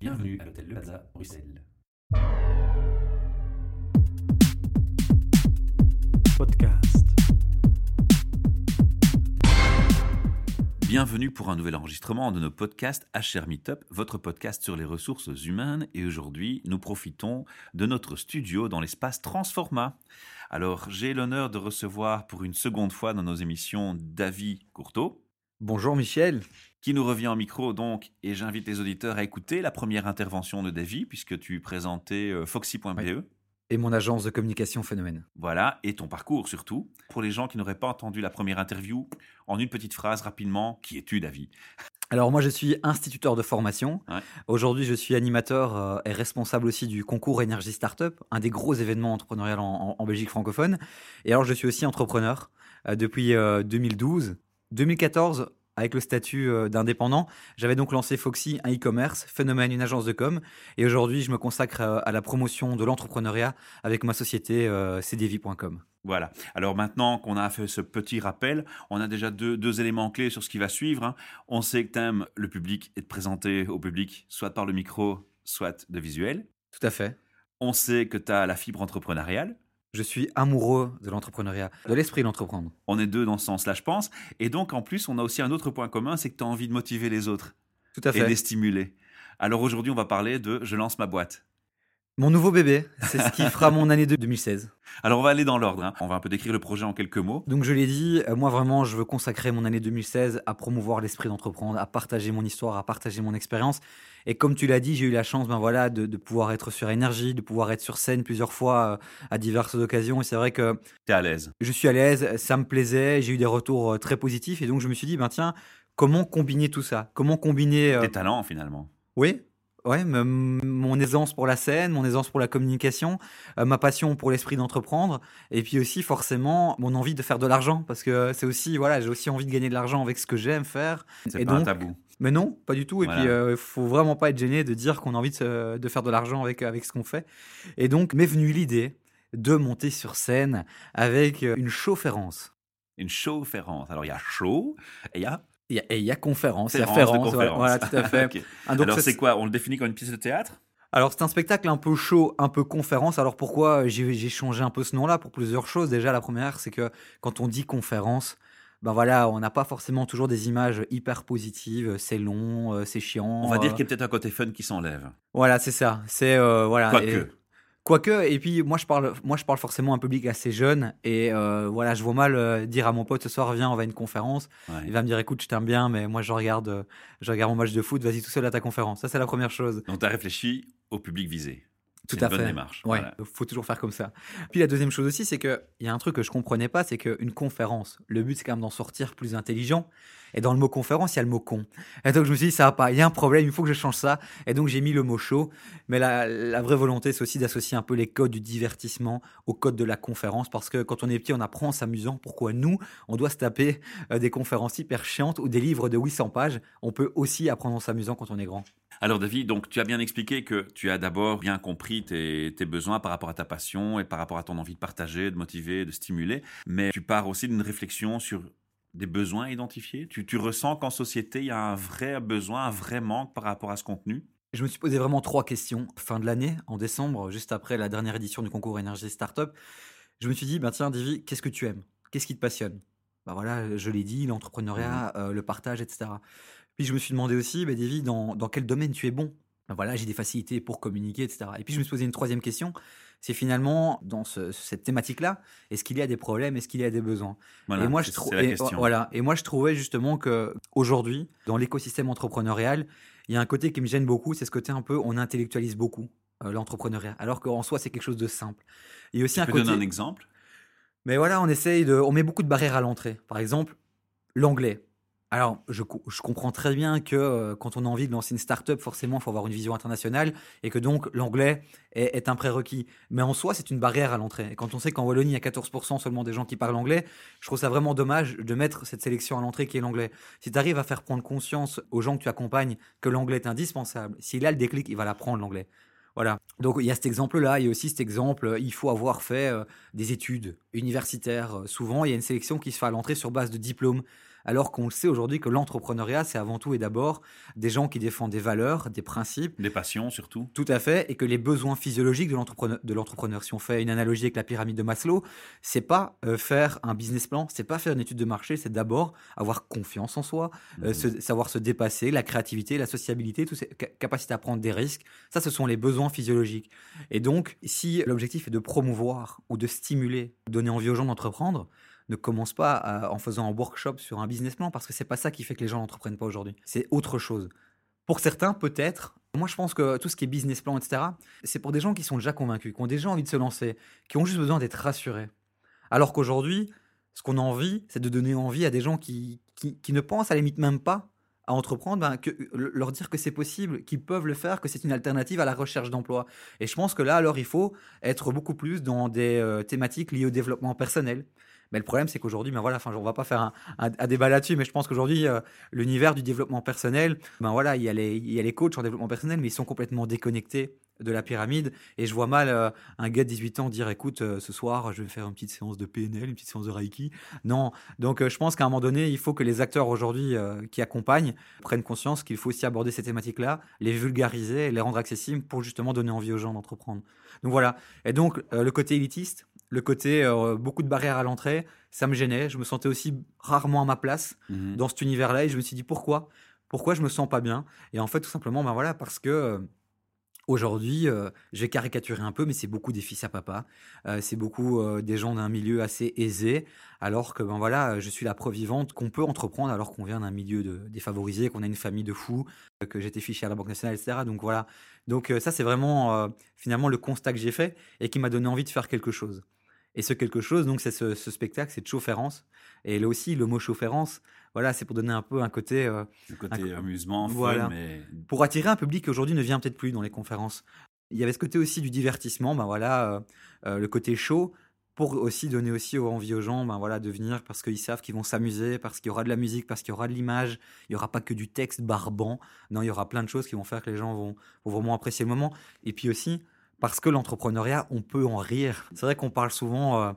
Bienvenue à l'hôtel Le Plaza, Bruxelles. Podcast. Bienvenue pour un nouvel enregistrement de nos podcasts HR Meetup, votre podcast sur les ressources humaines. Et aujourd'hui, nous profitons de notre studio dans l'espace Transforma. Alors, j'ai l'honneur de recevoir pour une seconde fois dans nos émissions David Courteau. Bonjour Michel. Qui nous revient en micro donc, et j'invite les auditeurs à écouter la première intervention de David, puisque tu présentais euh, foxy.be. Et mon agence de communication Phénomène. Voilà, et ton parcours surtout. Pour les gens qui n'auraient pas entendu la première interview, en une petite phrase rapidement, qui es-tu David Alors moi je suis instituteur de formation. Ouais. Aujourd'hui je suis animateur euh, et responsable aussi du concours Énergie Startup, un des gros événements entrepreneurial en, en- en Belgique francophone. Et alors je suis aussi entrepreneur euh, depuis euh, 2012. 2014, avec le statut euh, d'indépendant, j'avais donc lancé Foxy, un e-commerce, Phénomène, une agence de com. Et aujourd'hui je me consacre euh, à la promotion de l'entrepreneuriat avec ma société euh, cdv.com. Voilà. Alors maintenant qu'on a fait ce petit rappel, on a déjà deux, deux éléments clés sur ce qui va suivre. hein. On sait que tu aimes le public et te présenter au public, soit par le micro, soit de visuel. Tout à fait. On sait que tu as la fibre entrepreneuriale. Je suis amoureux de l'entrepreneuriat, de l'esprit d'entreprendre. On est deux dans ce sens-là, je pense. Et donc, en plus, on a aussi un autre point commun, c'est que tu as envie de motiver les autres Tout à et de fait. les stimuler. Alors aujourd'hui, on va parler de Je lance ma boîte. Mon nouveau bébé, c'est ce qui fera mon année de 2016. Alors on va aller dans l'ordre. hein. On va un peu décrire le projet en quelques mots. Donc je l'ai dit, euh, moi vraiment, je veux consacrer mon année 2016 à promouvoir l'esprit d'entreprendre, à partager mon histoire, à partager mon expérience. Et comme tu l'as dit, j'ai eu la chance, ben voilà, de, de pouvoir être sur énergie, de pouvoir être sur scène plusieurs fois euh, à diverses occasions. Et c'est vrai que Tu es à l'aise. je suis à l'aise, ça me plaisait, j'ai eu des retours euh, très positifs. Et donc je me suis dit, ben tiens, comment combiner tout ça? Comment combiner euh, Tes talents, finalement. Oui, ouais, mon aisance pour la scène, mon aisance pour la communication, euh, ma passion pour l'esprit d'entreprendre, et puis aussi forcément mon envie de faire de l'argent, parce que c'est aussi, voilà, j'ai aussi envie de gagner de l'argent avec ce que j'aime faire. C'est pas un tabou. Mais non, pas du tout. Et Voilà. puis, il faut vraiment pas être gêné de dire qu'on a envie de, faire de l'argent avec, avec ce qu'on fait. Et donc, m'est venue l'idée de monter sur scène avec euh, une chaufférence. Une showférence. Alors il y a show et il y a Et il y a- et il y a conférence, il y a voilà, conférence. voilà, tout à fait. Ok. Ah, donc Alors c'est quoi? On le définit comme une pièce de théâtre? Alors c'est un spectacle un peu chaud, un peu conférence. Alors pourquoi j'ai changé un peu ce nom-là? Pour plusieurs choses. Déjà la première, c'est que quand on dit conférence, ben voilà, on n'a pas forcément toujours des images hyper positives. C'est long, euh, c'est chiant. On va dire euh, qu'il y a peut-être un côté fun qui s'enlève. Voilà, c'est ça. C'est euh, voilà. Quoique. et- Quoique, et puis moi je parle, moi je parle forcément à un public assez jeune et euh, voilà, je vois mal euh, dire à mon pote ce soir viens on va à une conférence. Ouais. Il va me dire écoute je t'aime bien mais moi je regarde, euh, je regarde mon match de foot, vas-y tout seul à ta conférence. Ça c'est la première chose. Donc tu as réfléchi au public visé. Tout à une bonne fait. démarche. Ouais, Voilà. faut toujours faire comme ça. Puis la deuxième chose aussi, c'est qu'il y a un truc que je comprenais pas, c'est qu'une conférence, le but c'est quand même d'en sortir plus intelligent. Et dans le mot conférence, il y a le mot con. Et donc je me suis dit, ça va pas, il y a un problème, il faut que je change ça. Et donc j'ai mis le mot show. Mais la, vraie volonté, c'est aussi d'associer un peu les codes du divertissement au code de la conférence. Parce que quand on est petit, on apprend en s'amusant. Pourquoi nous, on doit se taper euh, des conférences hyper chiantes ou des livres de 800 pages? On peut aussi apprendre en s'amusant quand on est grand. Alors David, donc tu as bien expliqué que tu as d'abord bien compris tes besoins par rapport à ta passion et par rapport à ton envie de partager, de motiver, de stimuler. Mais tu pars aussi d'une réflexion sur des besoins identifiés? Tu, tu ressens qu'en société, il y a un vrai besoin, un vrai manque par rapport à ce contenu? Je me suis posé vraiment trois questions. Fin de l'année, en décembre, juste après la dernière édition du concours Énergie Startup, je me suis dit, ben tiens, Davy, qu'est-ce que tu aimes? Qu'est-ce qui te passionne? Ben voilà, je l'ai dit, l'entrepreneuriat, euh, le partage, etc. Puis je me suis demandé aussi, ben Davy, dans, dans quel domaine tu es bon? Ben voilà, j'ai des facilités pour communiquer, etc. Et puis je me suis posé une troisième question, c'est finalement, dans ce- cette thématique-là, est-ce qu'il y a des problèmes, est-ce qu'il y a des besoins? Voilà, et moi, je trou- et-. Voilà. Et moi, je trouvais justement que aujourd'hui, dans l'écosystème entrepreneurial, il y a un côté qui me gêne beaucoup, c'est ce côté un peu, on intellectualise beaucoup euh, l'entrepreneuriat, alors qu'en soi, c'est quelque chose de simple. Il y a aussi Tu un peux côté. donner un exemple? Mais voilà, on essaye de, on met beaucoup de barrières à l'entrée. Par exemple, l'anglais. Alors, je, co- je comprends très bien que euh, quand on a envie de lancer une start-up, forcément, il faut avoir une vision internationale et que donc l'anglais est, un prérequis. Mais en soi, c'est une barrière à l'entrée. Et quand on sait qu'en Wallonie, il y a 14% seulement des gens qui parlent anglais, je trouve ça vraiment dommage de mettre cette sélection à l'entrée qui est l'anglais. Si tu arrives à faire prendre conscience aux gens que tu accompagnes que l'anglais est indispensable, s'il a le déclic, il va l'apprendre l'anglais. Voilà. Donc il y a cet exemple-là, il y a aussi cet exemple, euh, il faut avoir fait euh, des études universitaires. Souvent, il y a une sélection qui se fait à l'entrée sur base de diplôme. Alors qu'on le sait aujourd'hui que l'entrepreneuriat, c'est avant tout et d'abord des gens qui défendent des valeurs, des principes. Des passions surtout. Tout à fait, et que les besoins physiologiques de l'entrepreneur, si on fait une analogie avec la pyramide de Maslow, c'est pas euh, faire un business plan, c'est pas faire une étude de marché, c'est d'abord avoir confiance en soi, euh, se- savoir se dépasser, la créativité, la sociabilité, toutes ces ca- capacités à prendre des risques. Ça, ce sont les besoins physiologiques. Et donc, si l'objectif est de promouvoir ou de stimuler, donner envie aux gens d'entreprendre, ne commence pas en faisant un workshop sur un business plan parce que c'est pas ça qui fait que les gens n'entreprennent pas aujourd'hui. C'est autre chose. Pour certains, peut-être. Moi, je pense que tout ce qui est business plan, etc., c'est pour des gens qui sont déjà convaincus, qui ont déjà envie de se lancer, qui ont juste besoin d'être rassurés. Alors qu'aujourd'hui, ce qu'on a envie, c'est de donner envie à des gens qui, qui, ne pensent à la limite même pas à entreprendre, ben, leur dire que c'est possible, qu'ils peuvent le faire, que c'est une alternative à la recherche d'emploi. Et je pense que là, alors, il faut être beaucoup plus dans des euh, thématiques liées au développement personnel. Mais le problème, c'est qu'aujourd'hui, ben voilà, enfin, on va pas faire un, débat là-dessus, mais je pense qu'aujourd'hui, euh, l'univers du développement personnel, ben voilà, il y, a les, coachs en développement personnel, mais ils sont complètement déconnectés de la pyramide. Et je vois mal euh, un gars de 18 ans dire, écoute, euh, ce soir, je vais faire une petite séance de PNL, une petite séance de Reiki. Non. Donc, je pense qu'à un moment donné, il faut que les acteurs aujourd'hui qui accompagnent prennent conscience qu'il faut aussi aborder ces thématiques-là, les vulgariser, les rendre accessibles pour justement donner envie aux gens d'entreprendre. Donc voilà. Et donc, le côté élitiste, le côté euh, beaucoup de barrières à l'entrée, ça me gênait. Je me sentais aussi rarement à ma place Mhm. dans cet univers-là et je me suis dit pourquoi? Pourquoi je me sens pas bien? Et en fait, tout simplement, ben voilà, parce que euh, aujourd'hui, euh, je vais caricaturer un peu, mais c'est beaucoup des fils à papa. C'est beaucoup des gens d'un milieu assez aisé, alors que ben voilà, je suis la preuve vivante qu'on peut entreprendre alors qu'on vient d'un milieu de, défavorisé, qu'on a une famille de fous, que j'étais fiché à la Banque nationale, etc. Donc voilà. Donc ça, c'est vraiment finalement le constat que j'ai fait et qui m'a donné envie de faire quelque chose. Et ce quelque chose, donc, c'est ce, ce spectacle, c'est de chaufférence. Et là aussi, le mot chaufférence, voilà, c'est pour donner un peu un côté, euh, Le côté Un- amusement, fun, Voilà. mais pour attirer un public qui aujourd'hui ne vient peut-être plus dans les conférences. Il y avait ce côté aussi du divertissement, ben voilà, euh, euh, le côté show, pour aussi donner aussi envie aux gens, ben voilà, de venir parce qu'ils savent qu'ils vont s'amuser, parce qu'il y aura de la musique, parce qu'il y aura de l'image. Il y aura pas que du texte barbant. Non, il y aura plein de choses qui vont faire que les gens vont, vont vraiment apprécier le moment. Et puis aussi parce que l'entrepreneuriat, on peut en rire. C'est vrai qu'on parle souvent. euh,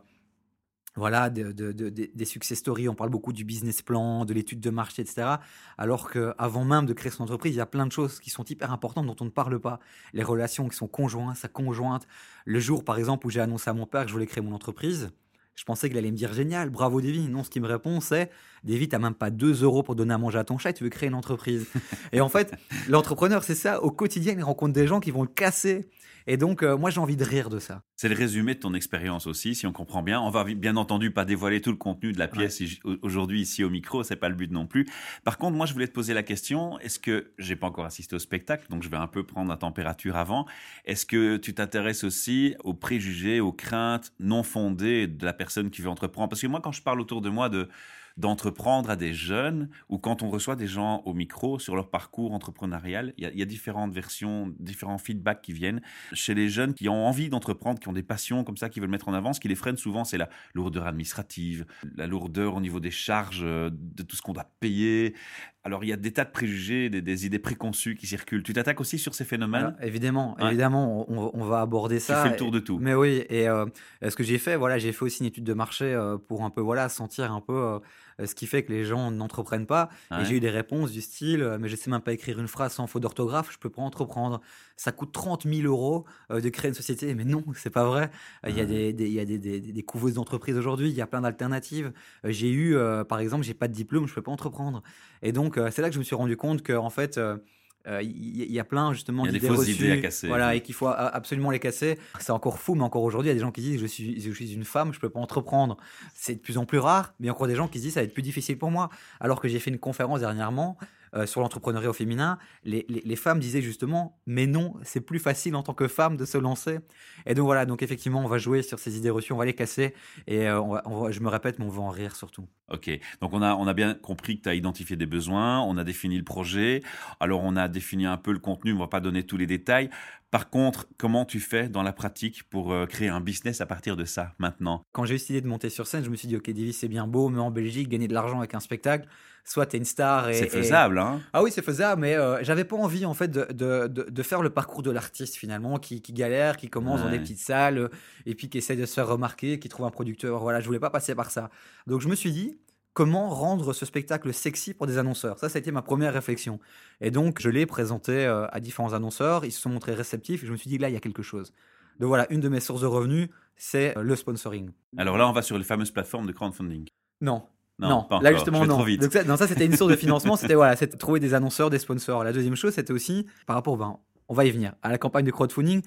voilà, de- de- de- de- des success stories, on parle beaucoup du business plan, de l'étude de marché, etc. Alors qu'avant même de créer son entreprise, il y a plein de choses qui sont hyper importantes dont on ne parle pas. Les relations qui sont conjointes, sa conjointe. Le jour, par exemple, où j'ai annoncé à mon père que je voulais créer mon entreprise, je pensais qu'il allait me dire génial, bravo Davy. Non, ce qu'il me répond, c'est Davy, t'as même pas 2 euros pour donner à manger à ton chat tu veux créer une entreprise. et en fait, l'entrepreneur, c'est ça. Au quotidien, il rencontre des gens qui vont le casser. Et donc, euh, moi, j'ai envie de rire de ça. c'est le résumé de ton expérience aussi, si on comprend bien. On va bien entendu pas dévoiler tout le contenu de la pièce aujourd'hui ici au micro, c'est pas le but non plus. Par contre, moi, je voulais te poser la question est-ce que j'ai pas encore assisté au spectacle, donc je vais un peu prendre la température avant. Est-ce que tu t'intéresses aussi aux préjugés, aux craintes non fondées de la personne qui veut entreprendre Parce que moi, quand je parle autour de moi de d'entreprendre à des jeunes ou quand on reçoit des gens au micro sur leur parcours entrepreneurial, il y y a différentes versions, différents feedbacks qui viennent chez les jeunes qui ont envie d'entreprendre, qui ont des passions comme ça, qui veulent mettre en avant. Ce qui les freine souvent, c'est la lourdeur administrative, la lourdeur au niveau des charges, euh, de tout ce qu'on doit payer. Alors, il y a des tas de préjugés, des, des idées préconçues qui circulent. Tu t'attaques aussi sur ces phénomènes évidemment, Ouais. évidemment, on, on va aborder Tu ça. fais le tour de tout. Mais oui, et euh, ce que j'ai fait, voilà, j'ai fait aussi une étude de marché euh, pour un peu, voilà, sentir un peu euh, ce qui fait que les gens n'entreprennent pas. Ouais. Et j'ai eu des réponses du style, euh, mais je sais même pas écrire une phrase sans faute d'orthographe, je peux pas entreprendre. Ça coûte 30 000 euros euh, de créer une société. Mais non, c'est pas vrai. Euh, Il y a des, des- il y a des, des, des couveuses d'entreprises aujourd'hui, il y a plein d'alternatives. Euh, j'ai eu, euh, par exemple, j'ai pas de diplôme, je peux pas entreprendre. Et donc, euh, c'est là que je me suis rendu compte que, en fait, euh, euh, il y, il y a plein justement d'idées fausses reçues, idées à casser. Voilà, et qu'il faut absolument les casser. C'est encore fou, mais encore aujourd'hui, il y a des gens qui disent je suis, je suis une femme, je peux pas entreprendre. C'est de plus en plus rare, mais il y a encore des gens qui se disent ça va être plus difficile pour moi. Alors que j'ai fait une conférence dernièrement euh, sur l'entrepreneuriat au féminin, les, les- femmes disaient justement mais non, c'est plus facile en tant que femme de se lancer. Et donc voilà, donc effectivement, on va jouer sur ces idées reçues, on va les casser, et euh, je me répète, mais on va en rire surtout. Ok, donc on a, on a bien compris que tu as identifié des besoins, on a défini le projet, alors on a défini un peu le contenu, on va pas donner tous les détails. Par contre, comment tu fais dans la pratique pour euh, créer un business à partir de ça maintenant? Quand j'ai eu cette idée de monter sur scène, je me suis dit ok, Divis, c'est bien beau, mais en Belgique, gagner de l'argent avec un spectacle, soit t'es une star et C'est et- faisable, hein? Ah oui, c'est faisable, mais euh, j'avais pas envie en fait de, de, de, de faire le parcours de l'artiste finalement, qui, qui galère, qui commence dans des petites salles euh, et puis qui essaie de se faire remarquer, qui trouve un producteur. Voilà, je voulais pas passer par ça. Donc je me suis dit, comment rendre ce spectacle sexy pour des annonceurs. Ça, ça a été ma première réflexion. Et donc, je l'ai présenté euh, à différents annonceurs. Ils se sont montrés réceptifs. Et je me suis dit, là, il y a quelque chose. Donc voilà, une de mes sources de revenus, c'est euh, le sponsoring. Alors là, on va sur les fameuses plateformes de crowdfunding. Non. Non, pas là encore. justement Je vais non. trop vite. Donc ça, non, ça c'était une source de financement, c'était voilà, c'était trouver des annonceurs, des sponsors. La deuxième chose, c'était aussi par rapport, ben, on va y venir, à la campagne de crowdfunding.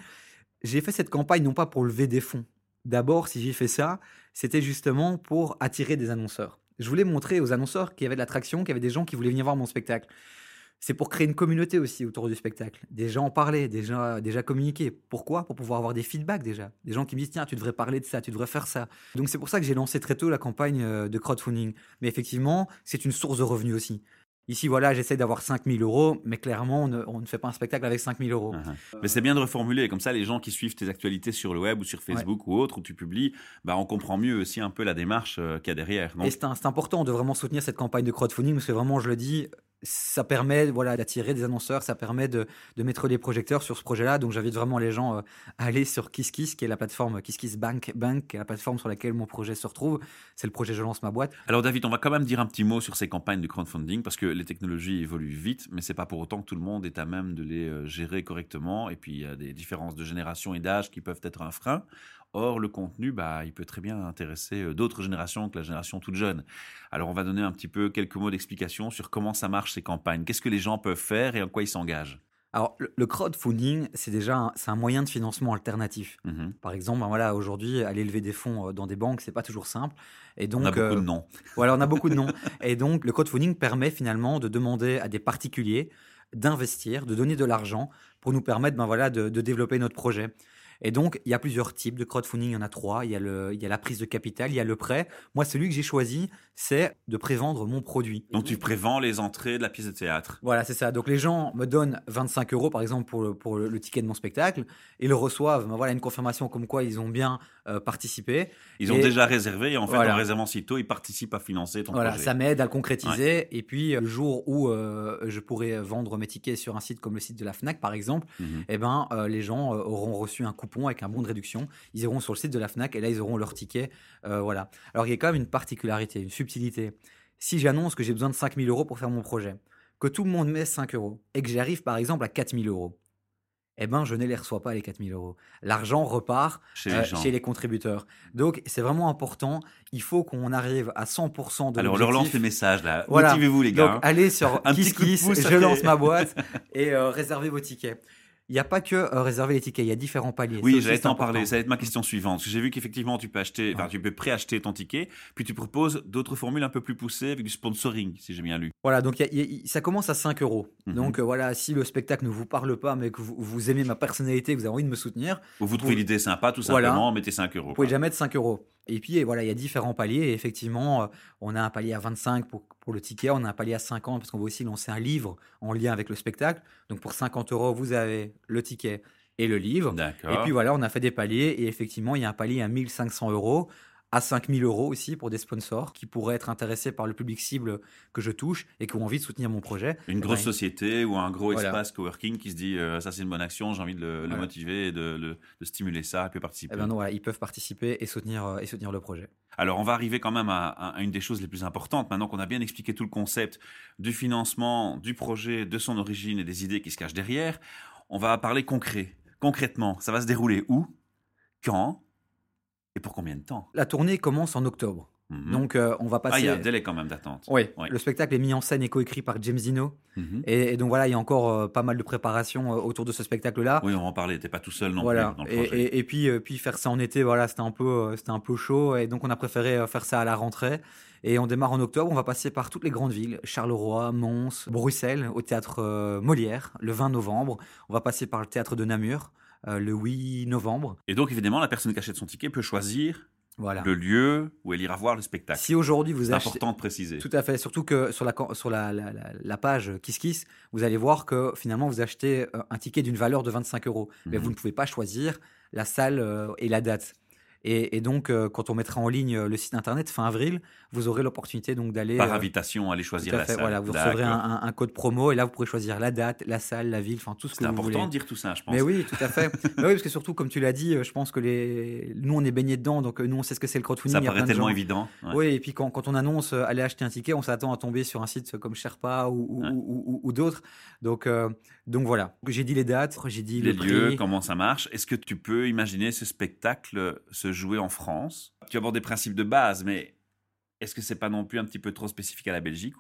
J'ai fait cette campagne non pas pour lever des fonds. D'abord, si j'ai fait ça, c'était justement pour attirer des annonceurs. Je voulais montrer aux annonceurs qu'il y avait de l'attraction, qu'il y avait des gens qui voulaient venir voir mon spectacle. C'est pour créer une communauté aussi autour du spectacle. Des gens en parlaient, déjà, déjà communiquer. Pourquoi? Pour pouvoir avoir des feedbacks déjà. Des gens qui me disent tiens, tu devrais parler de ça, tu devrais faire ça. Donc c'est pour ça que j'ai lancé très tôt la campagne euh, de crowdfunding. Mais effectivement, c'est une source de revenus aussi. Ici, voilà, j'essaie d'avoir 5000 euros, mais clairement, on ne, on ne fait pas un spectacle avec 5000 euros. Uh-huh. Mais c'est bien de reformuler, comme ça les gens qui suivent tes actualités sur le web ou sur Facebook ou autre, où tu publies, bah, on comprend mieux aussi un peu la démarche euh, qu'il y a derrière. Et c'est important de vraiment soutenir cette campagne de crowdfunding parce que vraiment, je le dis, ça permet voilà, d'attirer des annonceurs, ça permet de, mettre les projecteurs sur ce projet-là. Donc j'invite vraiment les gens euh, à aller sur KissKiss, qui est la plateforme KissKiss Bank, Bank, qui est la plateforme sur laquelle mon projet se retrouve. C'est le projet Je lance ma boîte. Alors David, on va quand même dire un petit mot sur ces campagnes de crowdfunding parce que les technologies évoluent vite, mais c'est pas pour autant que tout le monde est à même de les euh, gérer correctement. Et puis il y a des différences de génération et d'âge qui peuvent être un frein. Or, le contenu, bah, il peut très bien intéresser euh, d'autres générations que la génération toute jeune. Alors, on va donner un petit peu quelques mots d'explication sur comment ça marche ces campagnes. Qu'est-ce que les gens peuvent faire et en quoi ils s'engagent? Alors le, crowdfunding, c'est déjà un, c'est un moyen de financement alternatif. Mhm. Par exemple, ben voilà, aujourd'hui, aller lever des fonds euh, dans des banques, c'est pas toujours simple. Et donc, On a beaucoup euh, de noms. Voilà, on a beaucoup de noms. Et donc, le crowdfunding permet finalement de demander à des particuliers d'investir, de donner de l'argent pour nous permettre ben voilà, de, de développer notre projet. Et donc, il y a plusieurs types de crowdfunding. Il y en a trois. Il y a, le, il y a la prise de capital, il y a le prêt. Moi, celui que j'ai choisi, c'est de prévendre mon produit. Donc, tu prévends les entrées de la pièce de théâtre. Voilà, c'est ça. Donc les gens me donnent 25 euros, par exemple, pour le, pour le, ticket de mon spectacle, et le reçoivent. Ben voilà, une confirmation comme quoi ils ont bien euh, participé. Ils ont Et- déjà réservé et en fait, Voilà. en réservant si tôt, ils participent à financer ton Voilà, projet. ça m'aide à le concrétiser. Et puis, euh, le jour où euh, je pourrai vendre mes tickets sur un site comme le site de la Fnac, par exemple, eh ben, euh, les gens auront reçu un coupon avec un bon de réduction. Ils iront sur le site de la Fnac et là, ils auront leur ticket. euh, voilà. Alors, il y a quand même une particularité, une subtilité. Si j'annonce que j'ai besoin de 5000 euros pour faire mon projet, que tout le monde met 5 euros et que j'arrive, par exemple, à 4000 euros, eh ben, je ne les reçois pas, les 4000 euros. L'argent repart Chez euh, les chez les contributeurs. Donc, c'est vraiment important. Il faut qu'on arrive à 100% de Alors, leur lance les messages là. Voilà. Motivez-vous, les gars. Donc, hein. allez sur KissKiss, ça je lance ma boîte et euh, réservez vos tickets. Il n'y a pas que euh, réserver les tickets, il y a différents paliers. Oui, j'allais t'en parler. Ça va être ma question suivante. J'ai vu qu'effectivement, tu peux acheter, Ouais. tu peux préacheter ton ticket, puis tu proposes d'autres formules un peu plus poussées avec du sponsoring, si j'ai bien lu. Voilà, donc il y a- il y a- ça commence à 5 euros. Mhm. Donc euh, voilà, si le spectacle ne vous parle pas, mais que vous, vous aimez ma personnalité, que vous avez envie de me soutenir, Ou vous trouvez Vous- l'idée sympa, tout Voilà. simplement, mettez 5 euros. vous pouvez déjà mettre 5 euros. Et puis voilà, il y a différents paliers. Et effectivement, euh, on a un palier à 25 pour, pour le ticket, on a un palier à 50 parce qu'on va aussi lancer un livre en lien avec le spectacle. Donc pour 50 euros, vous avez le ticket et le livre. Et puis voilà, on a fait des paliers et effectivement, il y a un palier à 1500 euros, à 5000 euros aussi pour des sponsors qui pourraient être intéressés par le public cible que je touche et qui ont envie de soutenir mon projet. Une Eh grosse ben, société ou un gros Voilà. espace coworking qui se dit euh, ça c'est une bonne action, j'ai envie de le, motiver et de, le- de stimuler ça, et puis participer. eh ben non, voilà, ils peuvent participer et soutenir, euh, et soutenir le projet. Alors, on va arriver quand même à une des choses les plus importantes. Maintenant qu'on a bien expliqué tout le concept du financement, du projet, de son origine et des idées qui se cachent derrière, on va parler concret. Concrètement, ça va se dérouler où? Quand? Et pour combien de temps? La tournée commence en octobre. Mhm. Donc euh, on va passer. Ah, il y a un délai quand même d'attente. Oui, le spectacle est mis en scène et coécrit par James Dino. Mhm. Et, et donc voilà, il y a encore euh, pas mal de préparation euh, autour de ce spectacle-là. Oui, on va en parler. T'es pas tout seul non voilà. plus dans le et, projet. et- et puis, puis faire ça en été, voilà, c'était un peu, c'était un peu chaud. Et donc on a préféré faire ça à la rentrée. Et on démarre en octobre. On va passer par toutes les grandes villes Charleroi, Mons, Bruxelles, au théâtre Molière, le 20 novembre. On va passer par le théâtre de Namur. le 8 novembre, Et donc, évidemment, la personne qui achète son ticket peut choisir voilà. le lieu où elle ira voir le spectacle. Si aujourd'hui vous C'est achetez, important de préciser. Tout à fait, surtout que sur la, sur la, la, page KissKiss, vous allez voir que finalement vous achetez euh, un ticket d'une valeur de 25 euros. Mais Mhm. vous ne pouvez pas choisir la salle euh, et la date. Et, et donc, euh, quand on mettra en ligne euh, le site internet fin avril, vous aurez l'opportunité donc d'aller. Par euh, invitation, aller choisir tout à la salle. voilà, vous recevrez un, D'accord. un- un code promo et là, vous pourrez choisir la date, la salle, la ville, enfin tout ce que C'est vous important voulez. de dire tout ça, je pense. Mais oui, tout à fait. Mais oui, parce que surtout, comme tu l'as dit, je pense que les... nous, on est baignés dedans, donc nous, on sait ce que c'est le crowdfunding. ça paraît tellement évident. ouais. Oui, et puis quand, quand on annonce aller acheter un ticket, on s'attend à tomber sur un site comme Sherpa ou, ou, Ouais. ou- ou- ou d'autres. Donc, euh, donc voilà, j'ai dit les dates, j'ai dit les le lieux, prix. comment ça marche. Est-ce que tu peux imaginer ce spectacle se jouer en France? Tu abordes des principes de base, mais est-ce que c'est pas non plus un petit peu trop spécifique à la Belgique?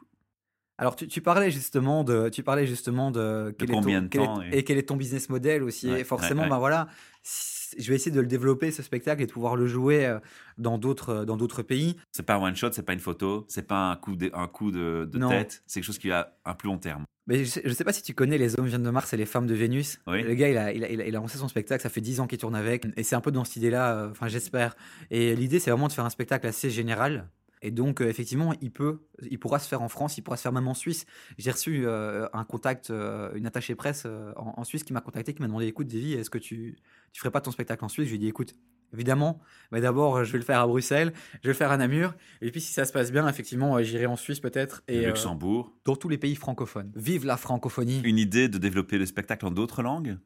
Alors, tu, tu parlais justement de, tu parlais justement de, quel est combien ton, de quel est- temps, et- et quel est ton business model aussi. Ouais, et forcément, ouais, ouais. ben voilà, si- je vais essayer de le développer ce spectacle et de pouvoir le jouer euh, dans d'autres, euh, dans d'autres pays. C'est pas un one shot, c'est pas une photo, c'est pas un coup de, un coup de, tête, c'est quelque chose qui a un plus long terme. Mais je je sais pas si tu connais Les hommes viennent de Mars et les femmes de Vénus. Oui. Le gars, il a, il, a, il a- il a lancé son spectacle, ça fait 10 ans qu'il tourne avec. Et c'est un peu dans cette idée-là, euh, enfin j'espère. Et l'idée, c'est vraiment de faire un spectacle assez général. Et donc, euh, effectivement, il peut, il pourra se faire en France, il pourra se faire même en Suisse. J'ai reçu euh, un contact, euh, une attachée presse euh, en, en Suisse qui m'a contacté, qui m'a demandé, écoute, Davy, est-ce que tu, tu ferais pas ton spectacle en Suisse? Je lui ai dit, écoute, évidemment, mais d'abord, je vais le faire à Bruxelles, je vais le faire à Namur. Et puis, si ça se passe bien, effectivement, j'irai en Suisse peut-être. Et Luxembourg. dans tous les pays francophones. Vive la francophonie. Une idée de développer le spectacle en d'autres langues?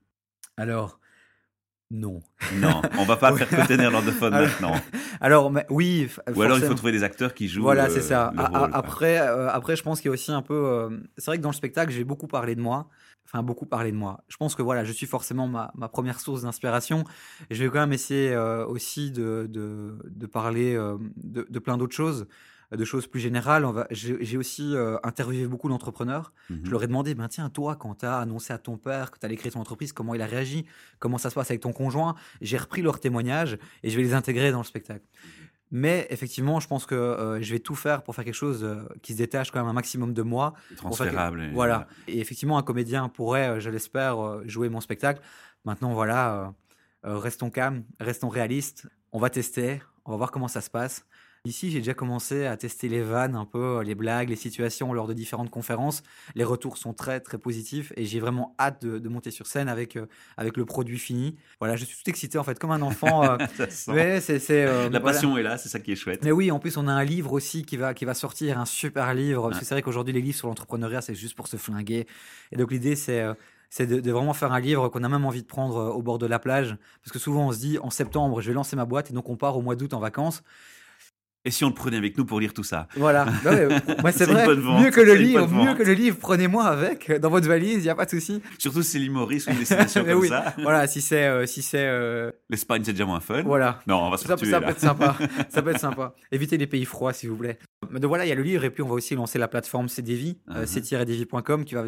Alors, non. Non, on va pas faire côté néerlandophone Alors, maintenant. Alors, mais, oui. Ou alors il faut trouver des acteurs qui jouent Voilà, euh, c'est ça. le A- a- rôle, quoi. après, euh, après, je pense qu'il y a aussi un peu. euh, c'est vrai que dans le spectacle, j'ai beaucoup parlé de moi. Enfin, beaucoup parlé de moi. Je pense que voilà, je suis forcément ma, ma première source d'inspiration. Je vais quand même essayer euh, aussi de, de, de parler euh, de, de plein d'autres choses, de choses plus générales. On va- J'ai aussi euh, interviewé beaucoup d'entrepreneurs. Mhm. Je leur ai demandé, ben tiens, toi, quand tu as annoncé à ton père que tu allais créer ton entreprise, comment il a réagi? Comment ça se passe avec ton conjoint? J'ai repris leurs témoignages et je vais les intégrer dans le spectacle. Mais effectivement, je pense que euh, je vais tout faire pour faire quelque chose euh, qui se détache quand même un maximum de moi. que- Transférable. Voilà. Et effectivement, un comédien pourrait, je l'espère, jouer mon spectacle. Maintenant, voilà, euh, restons calmes, restons réalistes. On va tester, on va voir comment ça se passe. Ici, j'ai déjà commencé à tester les vannes, un peu euh, les blagues, les situations lors de différentes conférences. Les retours sont très très positifs et j'ai vraiment hâte de, de monter sur scène avec euh, avec le produit fini. Voilà, je suis tout excité en fait, comme un enfant. euh, ouais, c'est euh, La voilà. passion est là, c'est ça qui est chouette. Mais oui, en plus, on a un livre aussi qui va, qui va sortir, un super livre. Parce que c'est vrai qu'aujourd'hui, les livres sur l'entrepreneuriat, c'est juste pour se flinguer. Et donc, l'idée, c'est. Euh, c'est de, de vraiment faire un livre qu'on a même envie de prendre euh, au bord de la plage. Parce que souvent, on se dit, en septembre, je vais lancer ma boîte. Et donc, on part au mois d'août en vacances. Et si on le prenait avec nous pour lire tout ça? Voilà. Ouais, ouais, c'est vrai. Mieux que le livre, mieux que le livre, prenez-moi avec euh, dans votre valise, il n'y a pas de souci. Surtout si c'est l'île Maurice ou une destination comme oui. ça. Voilà, si c'est. euh, si c'est euh, L'Espagne, c'est déjà moins fun. voilà. Non, on va se Ça, tuer ça peut être sympa. ça peut être sympa. Évitez les pays froids, s'il vous plaît. Mais donc voilà, il y a le livre et puis on va aussi lancer la plateforme CDV, euh, Mhm. c-devi.com, qui va,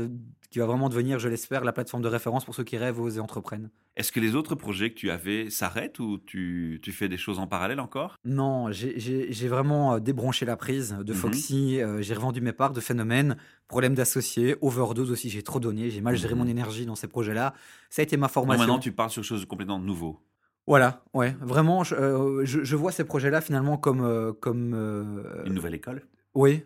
qui va vraiment devenir, je l'espère, la plateforme de référence pour ceux qui rêvent, osent et entreprennent. Est-ce que les autres projets que tu avais s'arrêtent ou tu, tu fais des choses en parallèle encore? Non, j'ai- vraiment euh, débranché la prise de Mhm. Foxy, euh, j'ai revendu mes parts de Phénomène, problème d'associés, overdose aussi, j'ai trop donné, j'ai mal géré Mhm. mon énergie dans ces projets-là. Ça a été ma Non, formation. maintenant tu parles sur quelque chose de complètement nouveau. Voilà, ouais, vraiment, je, euh, je- je vois ces projets-là finalement comme... euh, comme Une nouvelle école? Oui,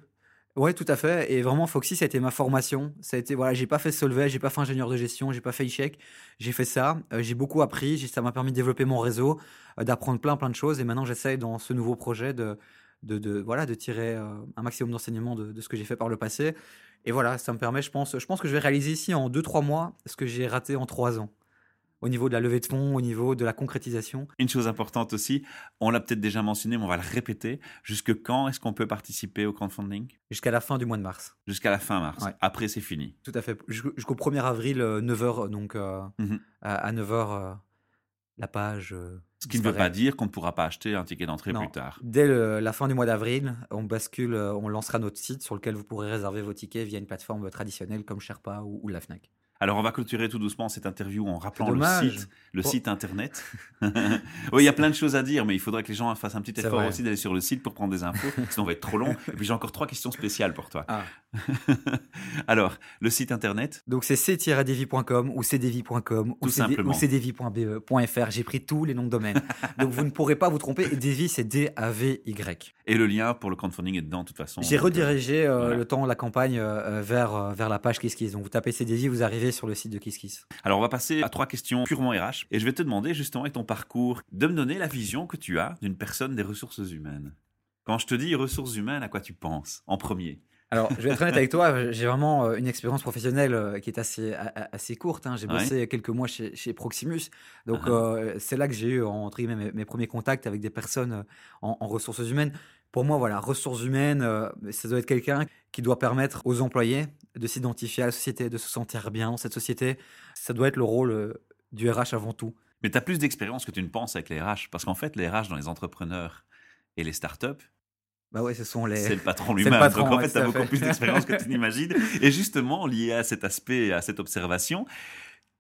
ouais, tout à fait. Et vraiment, Foxy, ça a été ma formation. Ça a été, voilà, j'ai pas fait Solvay, j'ai pas fait ingénieur de gestion, j'ai pas fait échec. J'ai fait ça. euh, j'ai beaucoup appris. Ça m'a permis de développer mon réseau, euh, d'apprendre plein, plein de choses. Et maintenant, j'essaye dans ce nouveau projet de, de, voilà, de tirer euh, un maximum d'enseignements de, de ce que j'ai fait par le passé. Et voilà, ça me permet, je pense, je pense que je vais réaliser ici en 2-3 mois ce que j'ai raté en 3 ans. Au niveau de la levée de fonds, au niveau de la concrétisation. Une chose importante aussi, on l'a peut-être déjà mentionné, mais on va le répéter. Jusque quand est-ce qu'on peut participer au crowdfunding? Jusqu'à la fin du mois de mars. Jusqu'à la fin mars. Ouais. Après, c'est fini. Tout à fait. Jusqu'au jusqu'au 1er avril, 9h, donc euh, Mhm. à, 9h, la page. euh, Ce qui ne veut pas dire qu'on ne pourra pas acheter un ticket d'entrée plus tard. Dès le- la fin du mois d'avril, on bascule, euh, on lancera notre site sur lequel vous pourrez réserver vos tickets via une plateforme traditionnelle comme Sherpa ou, ou la Fnac. Alors, on va clôturer tout doucement cette interview en rappelant le site, le Oh. site internet. oui, il y a plein de choses à dire, mais il faudrait que les gens fassent un petit effort aussi d'aller sur le site pour prendre des infos, sinon on va être trop long. Et puis j'ai encore trois questions spéciales pour toi. Ah. Alors, le site internet, Donc c'est c-devi.com ou cdevi.com ou, cdevi.be.fr. J'ai pris tous les noms de domaine. Donc vous ne pourrez pas vous tromper. Et Devi, c'est D-A-V-Y. et le lien pour le crowdfunding est dedans, de toute façon. J'ai redirigé euh, voilà. le temps, la campagne euh, euh, vers, vers la page Kiss Kiss. Donc vous tapez CDV, vous arrivez sur le site de KissKiss. Alors, on va passer à trois questions purement RH. Et je vais te demander, justement, avec ton parcours, de me donner la vision que tu as d'une personne des ressources humaines. Quand je te dis ressources humaines, à quoi tu penses en premier? Alors, je vais être honnête avec toi, j'ai vraiment euh, une expérience professionnelle euh, qui est assez, assez courte. Hein. J'ai bossé quelques mois chez, chez Proximus. Donc, ah. Euh, c'est là que j'ai eu, entre guillemets, mes, premiers contacts avec des personnes en, ressources humaines. Pour moi, voilà, ressources humaines, ça doit être quelqu'un qui doit permettre aux employés de s'identifier à la société, de se sentir bien dans cette société. Ça doit être le rôle du RH avant tout. Mais tu as plus d'expérience que tu ne penses avec les RH. Parce qu'en fait, les RH dans les entrepreneurs et les startups, bah ouais, ce sont les. C'est le patron lui-même. Donc en fait, tu as beaucoup plus d'expérience que tu n'imagines. Et justement, lié à cet aspect, à cette observation,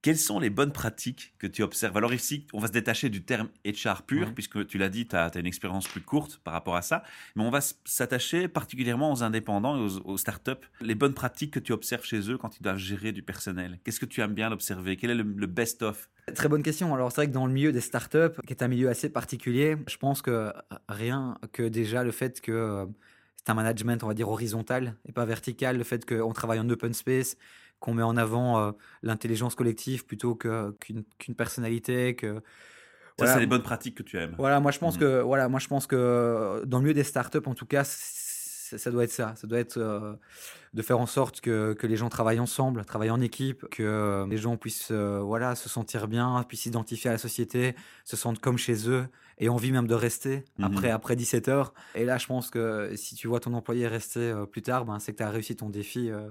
quelles sont les bonnes pratiques que tu observes? Alors ici, on va se détacher du terme HR pur, puisque tu l'as dit, tu as, une expérience plus courte par rapport à ça, mais on va s'attacher particulièrement aux indépendants et aux, startups. Les bonnes pratiques que tu observes chez eux quand ils doivent gérer du personnel? Qu'est-ce que tu aimes bien l'observer? Quel est le, best-of? Très bonne question. Alors c'est vrai que dans le milieu des startups, qui est un milieu assez particulier, je pense que rien que déjà le fait que euh, c'est un management, on va dire, horizontal et pas vertical, le fait qu'on travaille en open space, qu'on met en avant euh, l'intelligence collective plutôt qu'une personnalité, que ça, c'est les bonnes pratiques que tu aimes. Voilà, moi je pense mmh. que voilà, moi je pense que dans le milieu des startups, en tout cas, ça doit être ça. Ça doit être euh, de faire en sorte que, que, les gens travaillent ensemble, travaillent en équipe, que euh, les gens puissent voilà se sentir bien, puissent s'identifier à la société, se sentent comme chez eux et envie même de rester mmh après après 17 heures. Et là, je pense que si tu vois ton employé rester plus tard, ben, c'est que tu as réussi ton défi euh,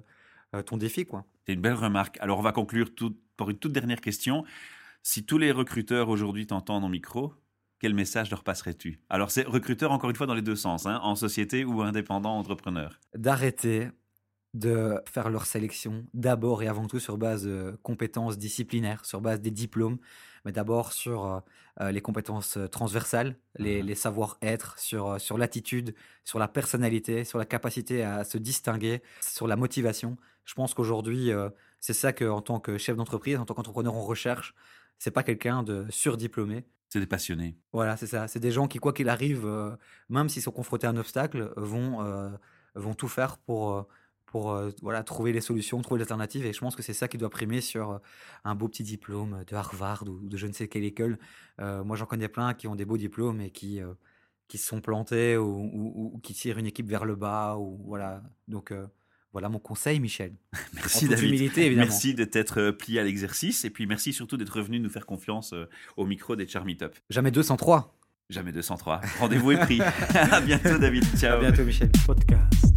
ton défi. quoi. C'est une belle remarque. Alors, on va conclure tout, par une toute dernière question. Si tous les recruteurs aujourd'hui t'entendent en micro, quel message leur passerais-tu? Alors, c'est recruteur, encore une fois, dans les deux sens, hein, en société ou indépendant, entrepreneur. D'arrêter de faire leur sélection d'abord et avant tout sur base de compétences disciplinaires, sur base des diplômes, mais d'abord sur euh, euh, les compétences transversales, les, mmh savoir-être, sur, sur l'attitude, sur la personnalité, sur la capacité à se distinguer, sur la motivation. Je pense qu'aujourd'hui, euh, c'est ça qu'en tant que chef d'entreprise, en tant qu'entrepreneur, on recherche. C'est pas quelqu'un de surdiplômé. C'est des passionnés. Voilà, c'est ça. C'est des gens qui, quoi qu'il arrive, euh, même s'ils sont confrontés à un obstacle, vont, euh, vont tout faire pour, pour voilà, trouver les solutions, trouver les alternatives. Et je pense que c'est ça qui doit primer sur un beau petit diplôme de Harvard ou de je ne sais quelle école. moi, j'en connais plein qui ont des beaux diplômes et qui, qui se sont plantés ou, ou, qui tirent une équipe vers le bas. Ou, voilà. Donc, voilà mon conseil, Michel. Merci David. Merci de t'être euh, plié à l'exercice et puis merci surtout d'être venu nous faire confiance euh, au micro des Charmy Top. Jamais 203. Jamais 203. Rendez-vous est pris. à bientôt David. Ciao. À bientôt Michel. Podcast.